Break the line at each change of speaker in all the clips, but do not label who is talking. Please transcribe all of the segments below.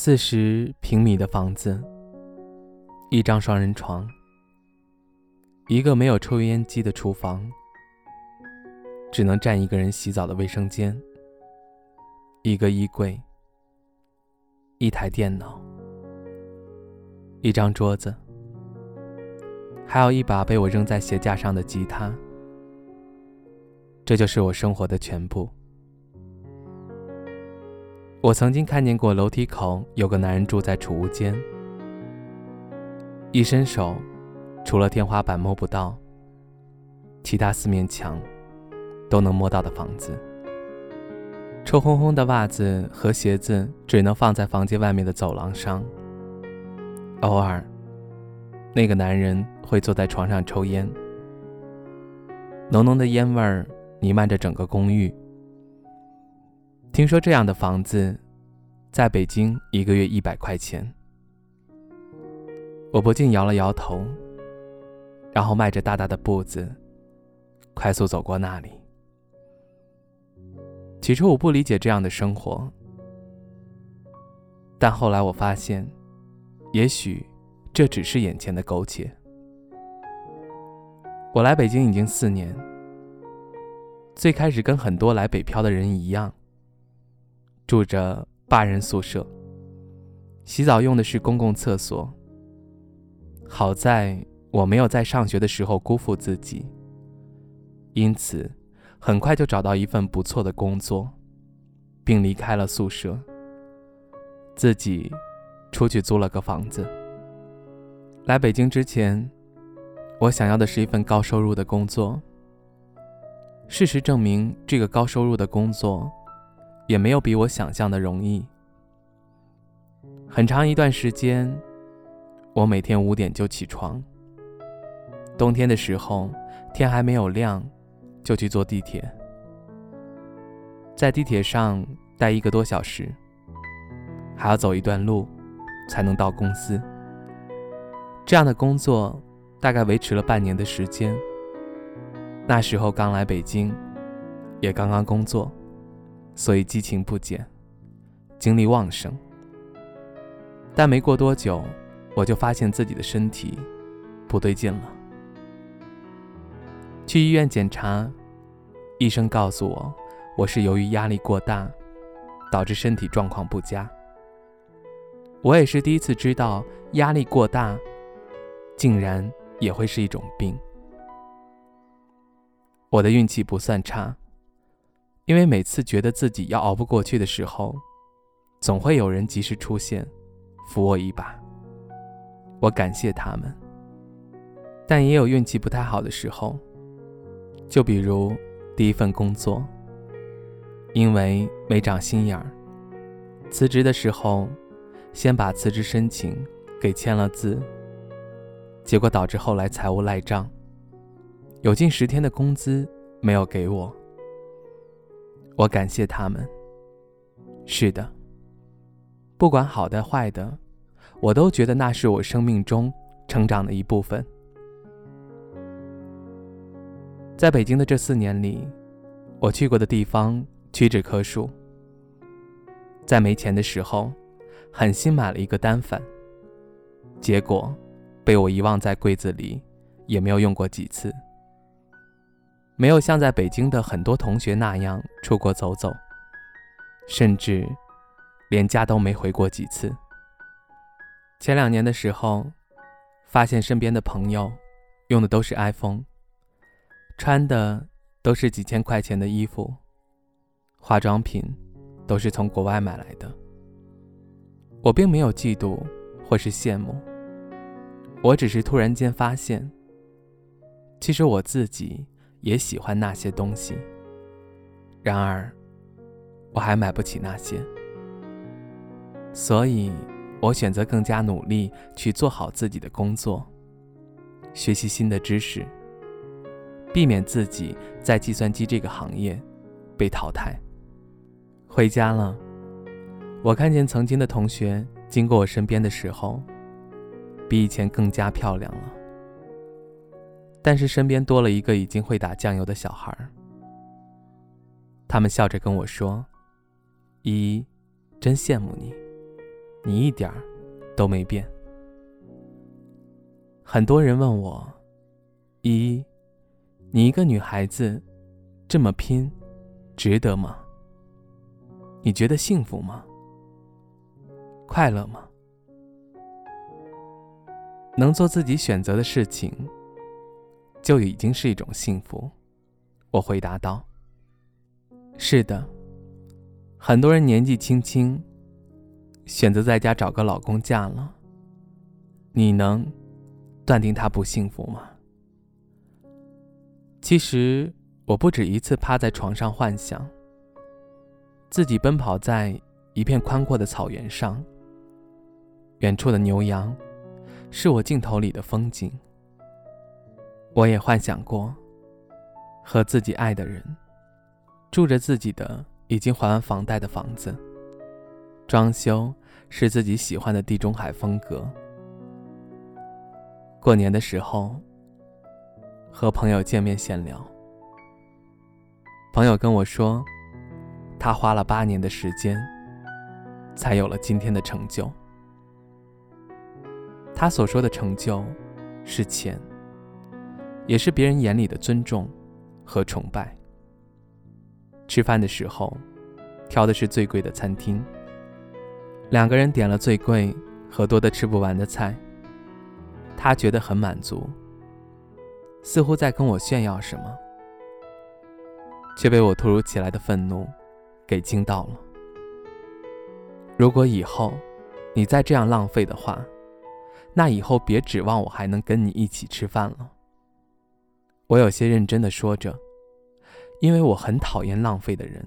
四十平米的房子，一张双人床，一个没有抽烟机的厨房，只能站一个人洗澡的卫生间，一个衣柜，一台电脑，一张桌子，还有一把被我扔在鞋架上的吉他。这就是我生活的全部。我曾经看见过楼梯口有个男人住在储物间，一伸手，除了天花板摸不到，其他四面墙都能摸到的房子。臭烘烘的袜子和鞋子只能放在房间外面的走廊上。偶尔，那个男人会坐在床上抽烟，浓浓的烟味儿弥漫着整个公寓。听说这样的房子，在北京一个月一百块钱。我不禁摇了摇头，然后迈着大大的步子，快速走过那里。起初我不理解这样的生活，但后来我发现，也许这只是眼前的苟且。我来北京已经四年，最开始跟很多来北漂的人一样。住着八人宿舍，洗澡用的是公共厕所。好在我没有在上学的时候辜负自己，因此很快就找到一份不错的工作，并离开了宿舍，自己出去租了个房子。来北京之前，我想要的是一份高收入的工作。事实证明，这个高收入的工作。也没有比我想象的容易。很长一段时间，我每天五点就起床。冬天的时候，天还没有亮，就去坐地铁，在地铁上待一个多小时，还要走一段路，才能到公司。这样的工作大概维持了半年的时间。那时候刚来北京，也刚刚工作。所以激情不减，精力旺盛。但没过多久，我就发现自己的身体不对劲了。去医院检查，医生告诉我，我是由于压力过大，导致身体状况不佳。我也是第一次知道，压力过大，竟然也会是一种病。我的运气不算差。因为每次觉得自己要熬不过去的时候，总会有人及时出现，扶我一把。我感谢他们，但也有运气不太好的时候。就比如第一份工作，因为没长心眼儿，辞职的时候，先把辞职申请给签了字，结果导致后来财务赖账，有近十天的工资没有给我。我感谢他们。是的，不管好的坏的，我都觉得那是我生命中成长的一部分。在北京的这四年里，我去过的地方屈指可数。在没钱的时候，狠心买了一个单反，结果被我遗忘在柜子里，也没有用过几次。没有像在北京的很多同学那样出国走走，甚至连家都没回过几次。前两年的时候，发现身边的朋友用的都是 iPhone，穿的都是几千块钱的衣服，化妆品都是从国外买来的。我并没有嫉妒或是羡慕，我只是突然间发现，其实我自己。也喜欢那些东西，然而，我还买不起那些，所以我选择更加努力去做好自己的工作，学习新的知识，避免自己在计算机这个行业被淘汰。回家了，我看见曾经的同学经过我身边的时候，比以前更加漂亮了。但是身边多了一个已经会打酱油的小孩儿。他们笑着跟我说：“依依，真羡慕你，你一点儿都没变。”很多人问我：“依依，你一个女孩子这么拼，值得吗？你觉得幸福吗？快乐吗？能做自己选择的事情，就已经是一种幸福。”我回答道。是的，很多人年纪轻轻选择在家找个老公嫁了。你能断定他不幸福吗？其实我不止一次趴在床上幻想，自己奔跑在一片宽阔的草原上，远处的牛羊是我镜头里的风景。我也幻想过和自己爱的人。住着自己的已经还完房贷的房子，装修是自己喜欢的地中海风格。过年的时候，和朋友见面闲聊，朋友跟我说，他花了八年的时间，才有了今天的成就。他所说的成就，是钱，也是别人眼里的尊重和崇拜。吃饭的时候，挑的是最贵的餐厅。两个人点了最贵和多的吃不完的菜，他觉得很满足，似乎在跟我炫耀什么，却被我突如其来的愤怒给惊到了。如果以后你再这样浪费的话，那以后别指望我还能跟你一起吃饭了。我有些认真的说着。因为我很讨厌浪费的人，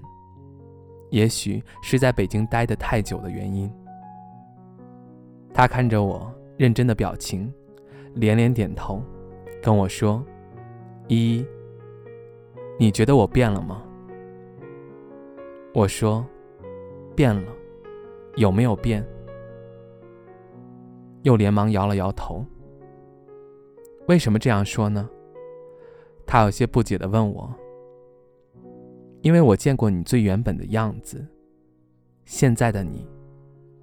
也许是在北京待得太久的原因。他看着我认真的表情，连连点头，跟我说：“依依，你觉得我变了吗？”我说：“变了，有没有变？”又连忙摇了摇头。为什么这样说呢？他有些不解的问我。因为我见过你最原本的样子，现在的你，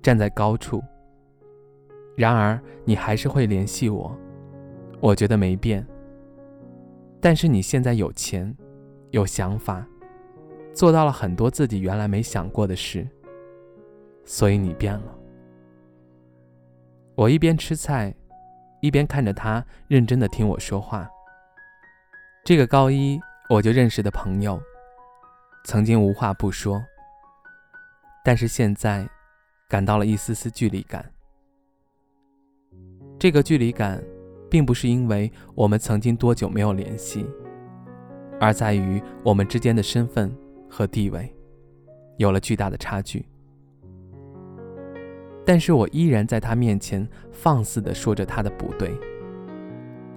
站在高处。然而你还是会联系我，我觉得没变。但是你现在有钱，有想法，做到了很多自己原来没想过的事，所以你变了。我一边吃菜，一边看着他认真的听我说话。这个高一我就认识的朋友。曾经无话不说，但是现在感到了一丝丝距离感。这个距离感，并不是因为我们曾经多久没有联系，而在于我们之间的身份和地位有了巨大的差距。但是我依然在他面前放肆地说着他的不对，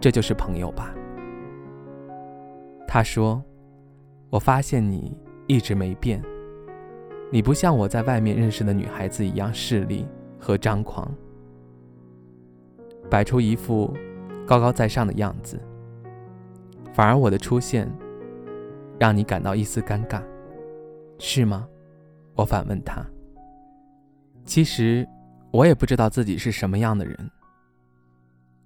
这就是朋友吧？他说：“我发现你。”一直没变，你不像我在外面认识的女孩子一样势利和张狂，摆出一副高高在上的样子。反而我的出现，让你感到一丝尴尬，是吗？我反问他。其实我也不知道自己是什么样的人，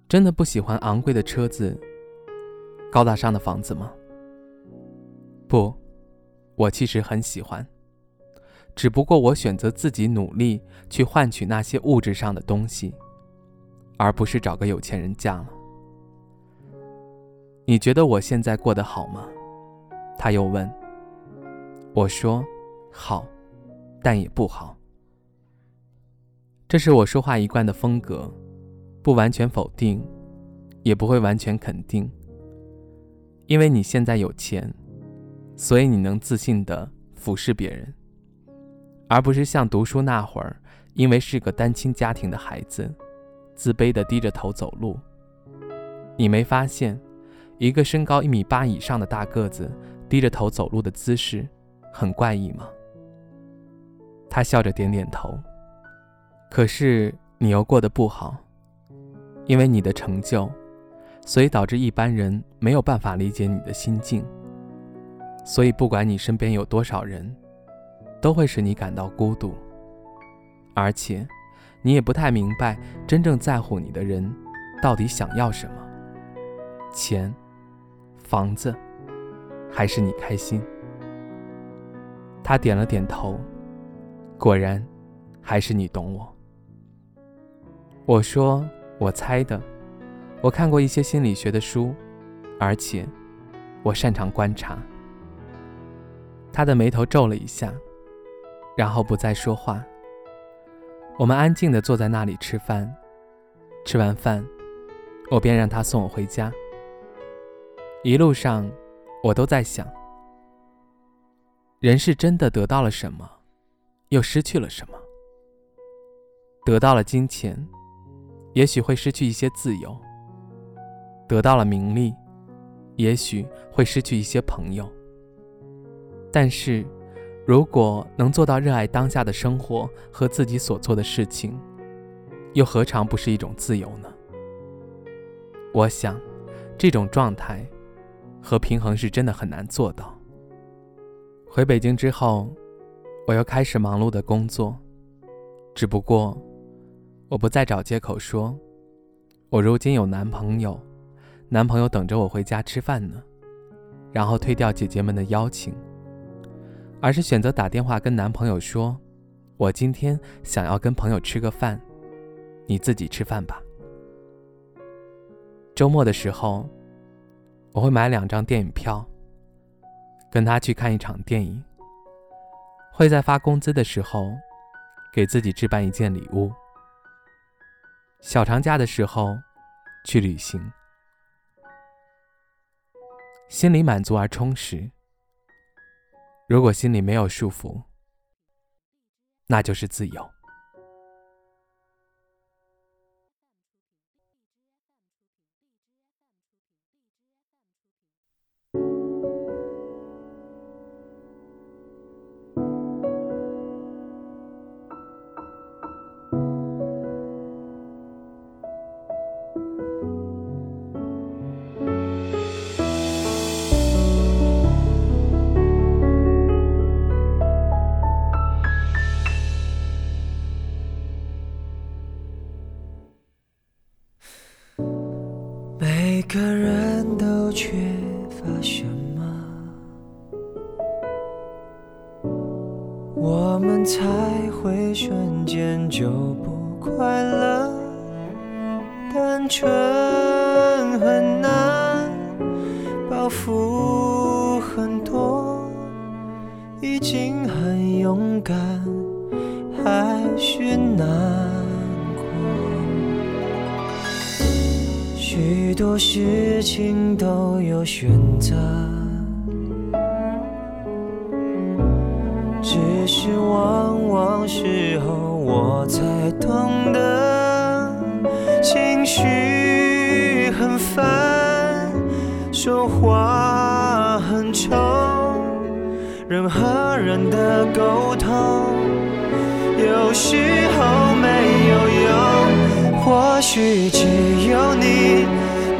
真的不喜欢昂贵的车子、高大上的房子吗？不。我其实很喜欢，只不过我选择自己努力去换取那些物质上的东西，而不是找个有钱人嫁了。你觉得我现在过得好吗？他又问。我说好，但也不好。这是我说话一贯的风格，不完全否定，也不会完全肯定。因为你现在有钱。所以你能自信的俯视别人，而不是像读书那会儿，因为是个单亲家庭的孩子，自卑的低着头走路。你没发现，一个身高一米八以上的大个子低着头走路的姿势很怪异吗？他笑着点点头。可是你又过得不好，因为你的成就，所以导致一般人没有办法理解你的心境。所以不管你身边有多少人，都会使你感到孤独。而且，你也不太明白真正在乎你的人到底想要什么：钱、房子，还是你开心？他点了点头，果然，还是你懂我。我说，我猜的。我看过一些心理学的书，而且我擅长观察。他的眉头皱了一下，然后不再说话。我们安静地坐在那里吃饭。吃完饭，我便让他送我回家。一路上，我都在想：人是真的得到了什么，又失去了什么？得到了金钱。也许会失去一些自由，得到了名利，也许会失去一些朋友。但是，如果能做到热爱当下的生活和自己所做的事情，又何尝不是一种自由呢？我想，这种状态和平衡是真的很难做到。回北京之后，我又开始忙碌的工作，只不过。我不再找借口说，我如今有男朋友，男朋友等着我回家吃饭呢，然后推掉姐姐们的邀请，而是选择打电话跟男朋友说，我今天想要跟朋友吃个饭，你自己吃饭吧。周末的时候，我会买两张电影票，跟他去看一场电影，会在发工资的时候，给自己置办一件礼物。小长假的时候，去旅行，心里满足而充实。如果心里没有束缚，那就是自由。
每个人都缺乏什么，我们才会瞬间就不快乐。单纯很难，包袱很多，已经很勇敢，还是难。多事情都有选择，只是往往时候我才懂得，情绪很烦，说话很冲，人和人的沟通有时候没有用，或许只有你。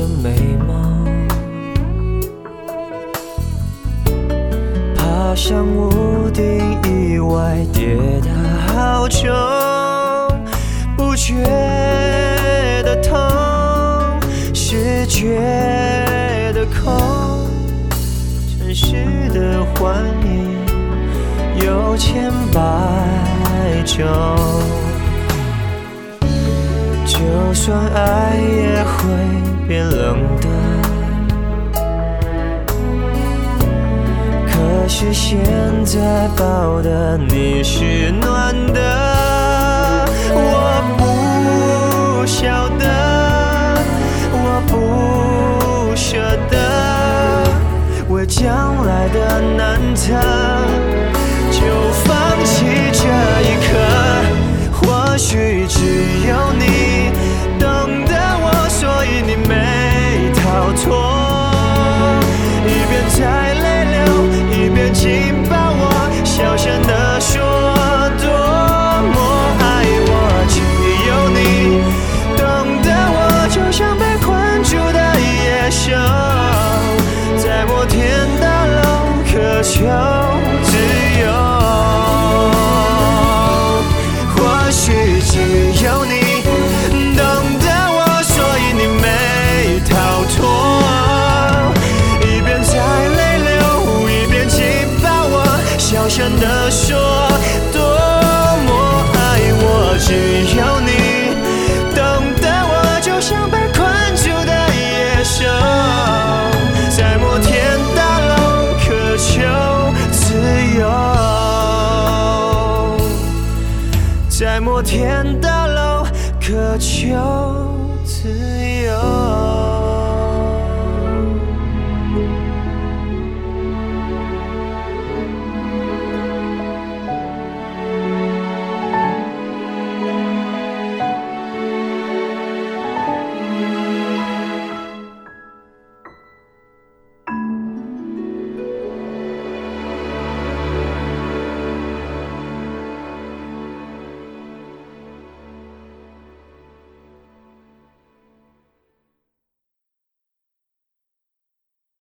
的美梦，爬上屋顶，意外跌倒。好重，不觉得痛，是觉得空。城市的幻影有千百种，就算爱也会变冷的。可是现在抱的你是暖的，我不晓得，我不舍得，为将来的难测，就放弃这一刻。或许只